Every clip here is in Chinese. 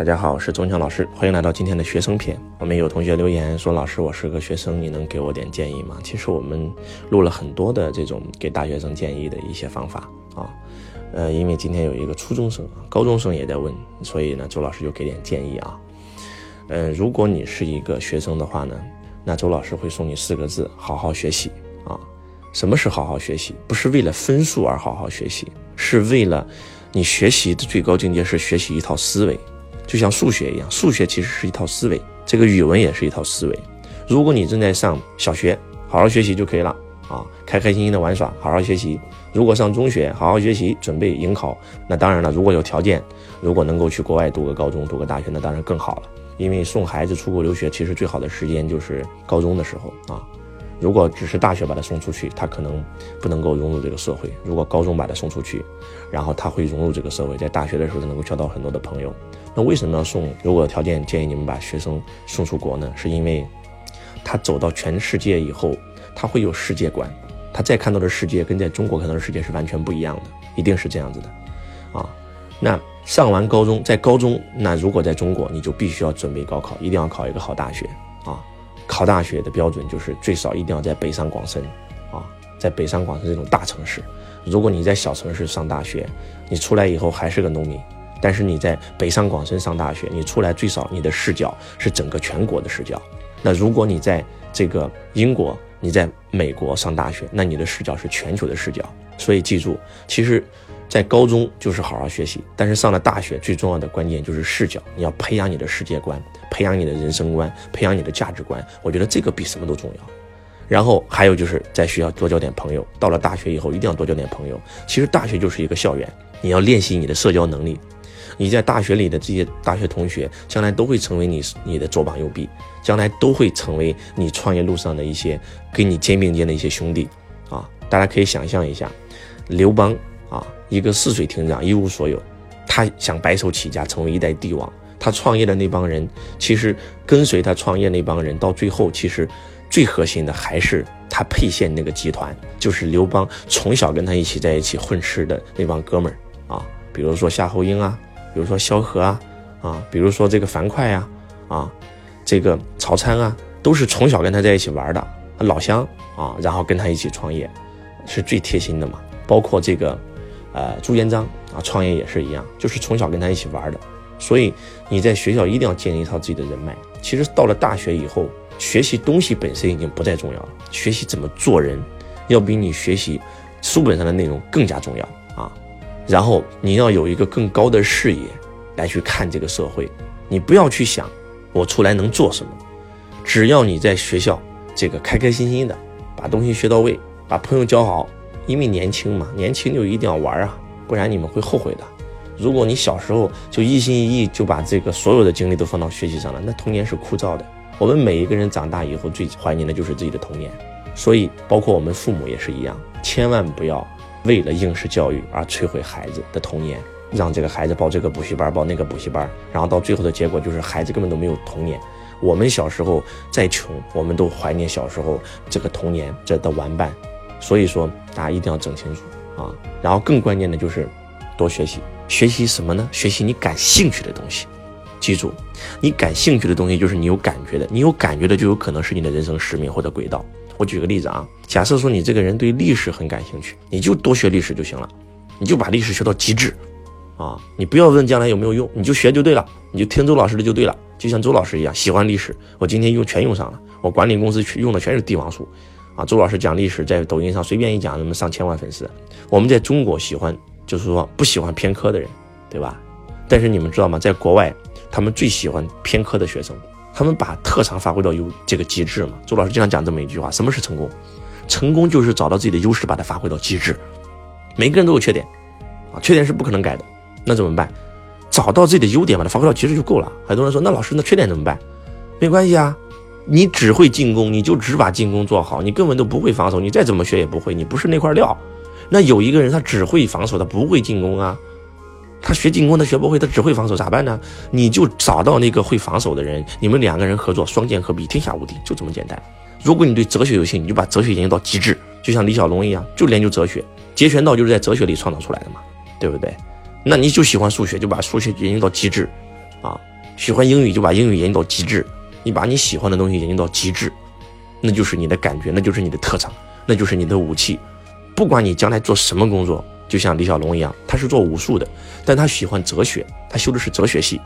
大家好，我是钟强老师，欢迎来到今天的学生篇。我们有同学留言说：“老师，我是个学生，你能给我点建议吗？”其实我们录了很多的这种给大学生建议的一些方法啊。呃，因为今天有一个初中生、高中生也在问，所以呢，周老师就给点建议啊。嗯，如果你是一个学生的话呢，那周老师会送你四个字：好好学习啊。什么是好好学习？不是为了分数而好好学习，是为了你学习的最高境界是学习一套思维。就像数学一样，数学其实是一套思维，这个语文也是一套思维。如果你正在上小学，好好学习就可以了啊，开开心心的玩耍，好好学习。如果上中学，好好学习，准备迎考。那当然了，如果有条件，如果能够去国外读个高中、读个大学，那当然更好了。因为送孩子出国留学，其实最好的时间就是高中的时候啊。如果只是大学把他送出去，他可能不能够融入这个社会。如果高中把他送出去，然后他会融入这个社会，在大学的时候他能够交到很多的朋友。那为什么要送？如果条件建议你们把学生送出国呢？是因为他走到全世界以后，他会有世界观，他再看到的世界跟在中国看到的世界是完全不一样的，一定是这样子的，啊。那上完高中，在高中，那如果在中国，你就必须要准备高考，一定要考一个好大学啊。考大学的标准就是最少一定要在北上广深，啊，在北上广深这种大城市。如果你在小城市上大学，你出来以后还是个农民。但是你在北上广深上大学，你出来最少你的视角是整个全国的视角。那如果你在这个英国、你在美国上大学，那你的视角是全球的视角。所以记住，其实，在高中就是好好学习，但是上了大学最重要的关键就是视角，你要培养你的世界观，培养你的人生观，培养你的价值观。我觉得这个比什么都重要。然后还有就是在学校多交点朋友，到了大学以后一定要多交点朋友。其实大学就是一个校园，你要练习你的社交能力。你在大学里的这些大学同学，将来都会成为你你的左膀右臂，将来都会成为你创业路上的一些跟你肩并肩的一些兄弟啊！大家可以想象一下，刘邦啊，一个泗水亭长，一无所有，他想白手起家成为一代帝王，他创业的那帮人，其实跟随他创业那帮人，到最后其实最核心的还是他沛县那个集团，就是刘邦从小跟他一起在一起混吃的那帮哥们儿啊，比如说夏侯婴啊。比如说萧何啊，啊，比如说这个樊哙呀，啊，这个曹参啊，都是从小跟他在一起玩的老乡啊，然后跟他一起创业，是最贴心的嘛。包括这个，呃，朱元璋啊，创业也是一样，就是从小跟他一起玩的。所以你在学校一定要建立一套自己的人脉。其实到了大学以后，学习东西本身已经不再重要了，学习怎么做人，要比你学习书本上的内容更加重要啊。然后你要有一个更高的视野来去看这个社会，你不要去想我出来能做什么，只要你在学校这个开开心心的把东西学到位，把朋友交好，因为年轻嘛，年轻就一定要玩啊，不然你们会后悔的。如果你小时候就一心一意就把这个所有的精力都放到学习上了，那童年是枯燥的。我们每一个人长大以后最怀念的就是自己的童年，所以包括我们父母也是一样，千万不要。为了应试教育而摧毁孩子的童年，让这个孩子报这个补习班，报那个补习班，然后到最后的结果就是孩子根本都没有童年。我们小时候再穷，我们都怀念小时候这个童年这的玩伴。所以说，大家一定要整清楚啊！然后更关键的就是多学习，学习什么呢？学习你感兴趣的东西。记住，你感兴趣的东西就是你有感觉的，你有感觉的就有可能是你的人生使命或者轨道。我举个例子啊，假设说你这个人对历史很感兴趣，你就多学历史就行了，你就把历史学到极致，啊，你不要问将来有没有用，你就学就对了，你就听周老师的就对了，就像周老师一样喜欢历史，我今天用全用上了，我管理公司去用的全是帝王术，啊，周老师讲历史在抖音上随便一讲，那么上千万粉丝。我们在中国喜欢就是说不喜欢偏科的人，对吧？但是你们知道吗？在国外，他们最喜欢偏科的学生。他们把特长发挥到优这个极致嘛？周老师经常讲这么一句话：什么是成功？成功就是找到自己的优势，把它发挥到极致。每个人都有缺点，啊，缺点是不可能改的。那怎么办？找到自己的优点，把它发挥到极致就够了。很多人说：“那老师，那缺点怎么办？”没关系啊，你只会进攻，你就只把进攻做好，你根本都不会防守，你再怎么学也不会，你不是那块料。那有一个人他只会防守，他不会进攻啊。他学进攻，他学不会，他只会防守，咋办呢？你就找到那个会防守的人，你们两个人合作，双剑合璧，天下无敌，就这么简单。如果你对哲学有兴趣，你就把哲学研究到极致，就像李小龙一样，就研究哲学，截拳道就是在哲学里创造出来的嘛，对不对？那你就喜欢数学，就把数学研究到极致，啊，喜欢英语就把英语研究到极致，你把你喜欢的东西研究到极致，那就是你的感觉，那就是你的特长，那就是你的武器。不管你将来做什么工作，就像李小龙一样，他是做武术的，但他喜欢哲学，他修的是哲学系，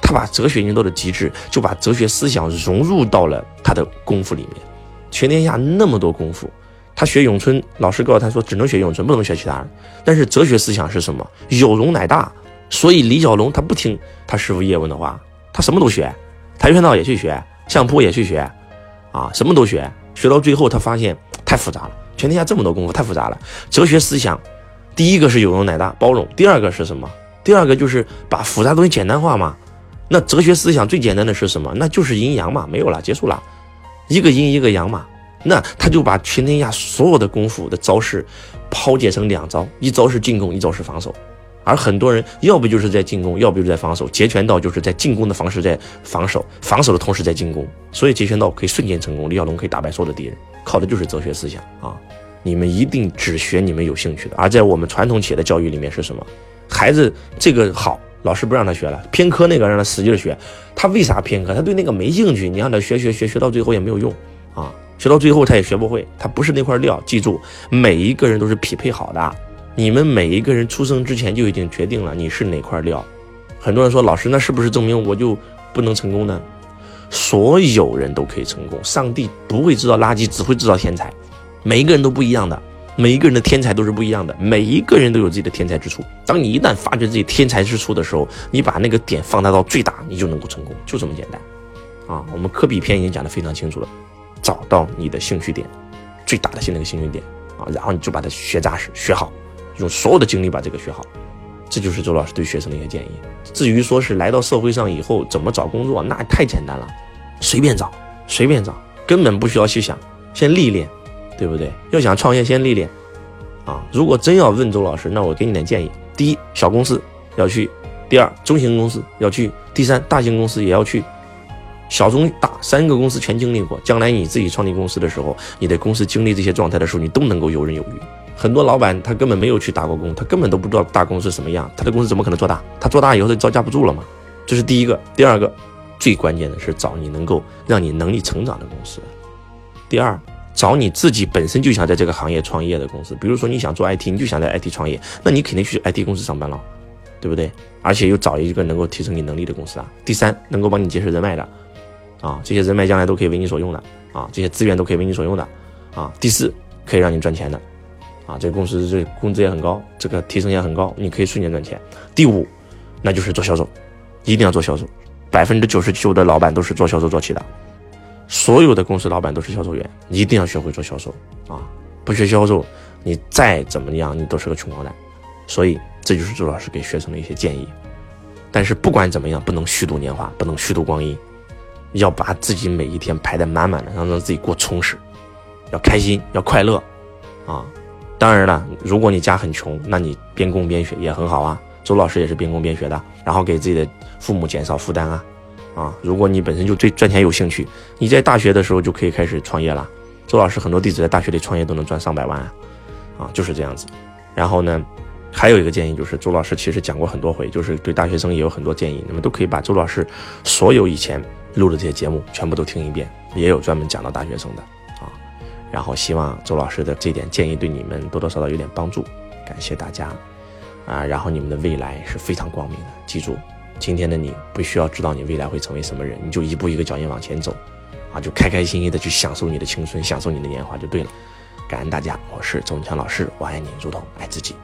他把哲学研究到了极致，就把哲学思想融入到了他的功夫里面。全天下那么多功夫，他学咏春，老师告诉他说只能学咏春，不能学其他的。但是哲学思想是什么？有容乃大。所以李小龙他不听他师傅叶问的话，他什么都学，跆拳道也去学，相扑也去学，啊，什么都学。学到最后，他发现太复杂了，全天下这么多功夫太复杂了。哲学思想，第一个是有容乃大，包容；第二个是什么？第二个就是把复杂东西简单化嘛。那哲学思想最简单的是什么？那就是阴阳嘛，没有了，结束了。一个阴一个阳嘛，那他就把全天下所有的功夫的招式抛解成两招，一招是进攻，一招是防守。而很多人要不就是在进攻，要不就是在防守。截拳道就是在进攻的方式在防守，防守的同时在进攻。所以截拳道可以瞬间成功，李小龙可以打败所有的敌人，靠的就是哲学思想啊！你们一定只学你们有兴趣的。而在我们传统企业的教育里面是什么？孩子这个好，老师不让他学了，偏科那个让他使劲学。他为啥偏科？他对那个没兴趣。你让他学学学学到最后也没有用啊！学到最后他也学不会，他不是那块料。记住，每一个人都是匹配好的。你们每一个人出生之前就已经决定了你是哪块料。很多人说老师，那是不是证明我就不能成功呢？所有人都可以成功。上帝不会制造垃圾，只会制造天才。每一个人都不一样的，每一个人的天才都是不一样的。每一个人都有自己的天才之处。当你一旦发掘自己天才之处的时候，你把那个点放大到最大，你就能够成功，就这么简单。啊，我们科比篇已经讲得非常清楚了，找到你的兴趣点，最大的那个兴趣点啊，然后你就把它学扎实，学好。用所有的精力把这个学好，这就是周老师对学生的一些建议。至于说是来到社会上以后怎么找工作，那太简单了，随便找，随便找，根本不需要去想，先历练，对不对？要想创业，先历练。啊，如果真要问周老师，那我给你点建议：第一，小公司要去；第二，中型公司要去；第三，大型公司也要去。小中大三个公司全经历过，将来你自己创立公司的时候，你的公司经历这些状态的时候，你都能够游刃有余。很多老板他根本没有去打过工，他根本都不知道大公司什么样，他的公司怎么可能做大？他做大以后他招架不住了嘛？这是第一个。第二个，最关键的是找你能够让你能力成长的公司。第二，找你自己本身就想在这个行业创业的公司。比如说你想做 IT，你就想在 IT 创业，那你肯定去 IT 公司上班了，对不对？而且又找一个能够提升你能力的公司啊。第三，能够帮你结识人脉的，啊，这些人脉将来都可以为你所用的，啊，这些资源都可以为你所用的，啊。第四，可以让你赚钱的。啊，这个公司这工资也很高，这个提成也很高，你可以瞬间赚钱。第五，那就是做销售，一定要做销售。百分之九十九的老板都是做销售做起的，所有的公司老板都是销售员，一定要学会做销售啊！不学销售，你再怎么样，你都是个穷光蛋。所以，这就是周老师给学生的一些建议。但是不管怎么样，不能虚度年华，不能虚度光阴，要把自己每一天排得满满的，让让自己过充实，要开心，要快乐，啊！当然了，如果你家很穷，那你边工边学也很好啊。周老师也是边工边学的，然后给自己的父母减少负担啊。啊，如果你本身就对赚钱有兴趣，你在大学的时候就可以开始创业了。周老师很多弟子在大学里创业都能赚上百万，啊，就是这样子。然后呢，还有一个建议就是，周老师其实讲过很多回，就是对大学生也有很多建议，你们都可以把周老师所有以前录的这些节目全部都听一遍，也有专门讲到大学生的啊。然后希望周老师的这点建议对你们多多少少有点帮助，感谢大家，啊，然后你们的未来是非常光明的。记住，今天的你不需要知道你未来会成为什么人，你就一步一个脚印往前走，啊，就开开心心的去享受你的青春，享受你的年华就对了。感恩大家，我是周文强老师，我爱你如同爱自己。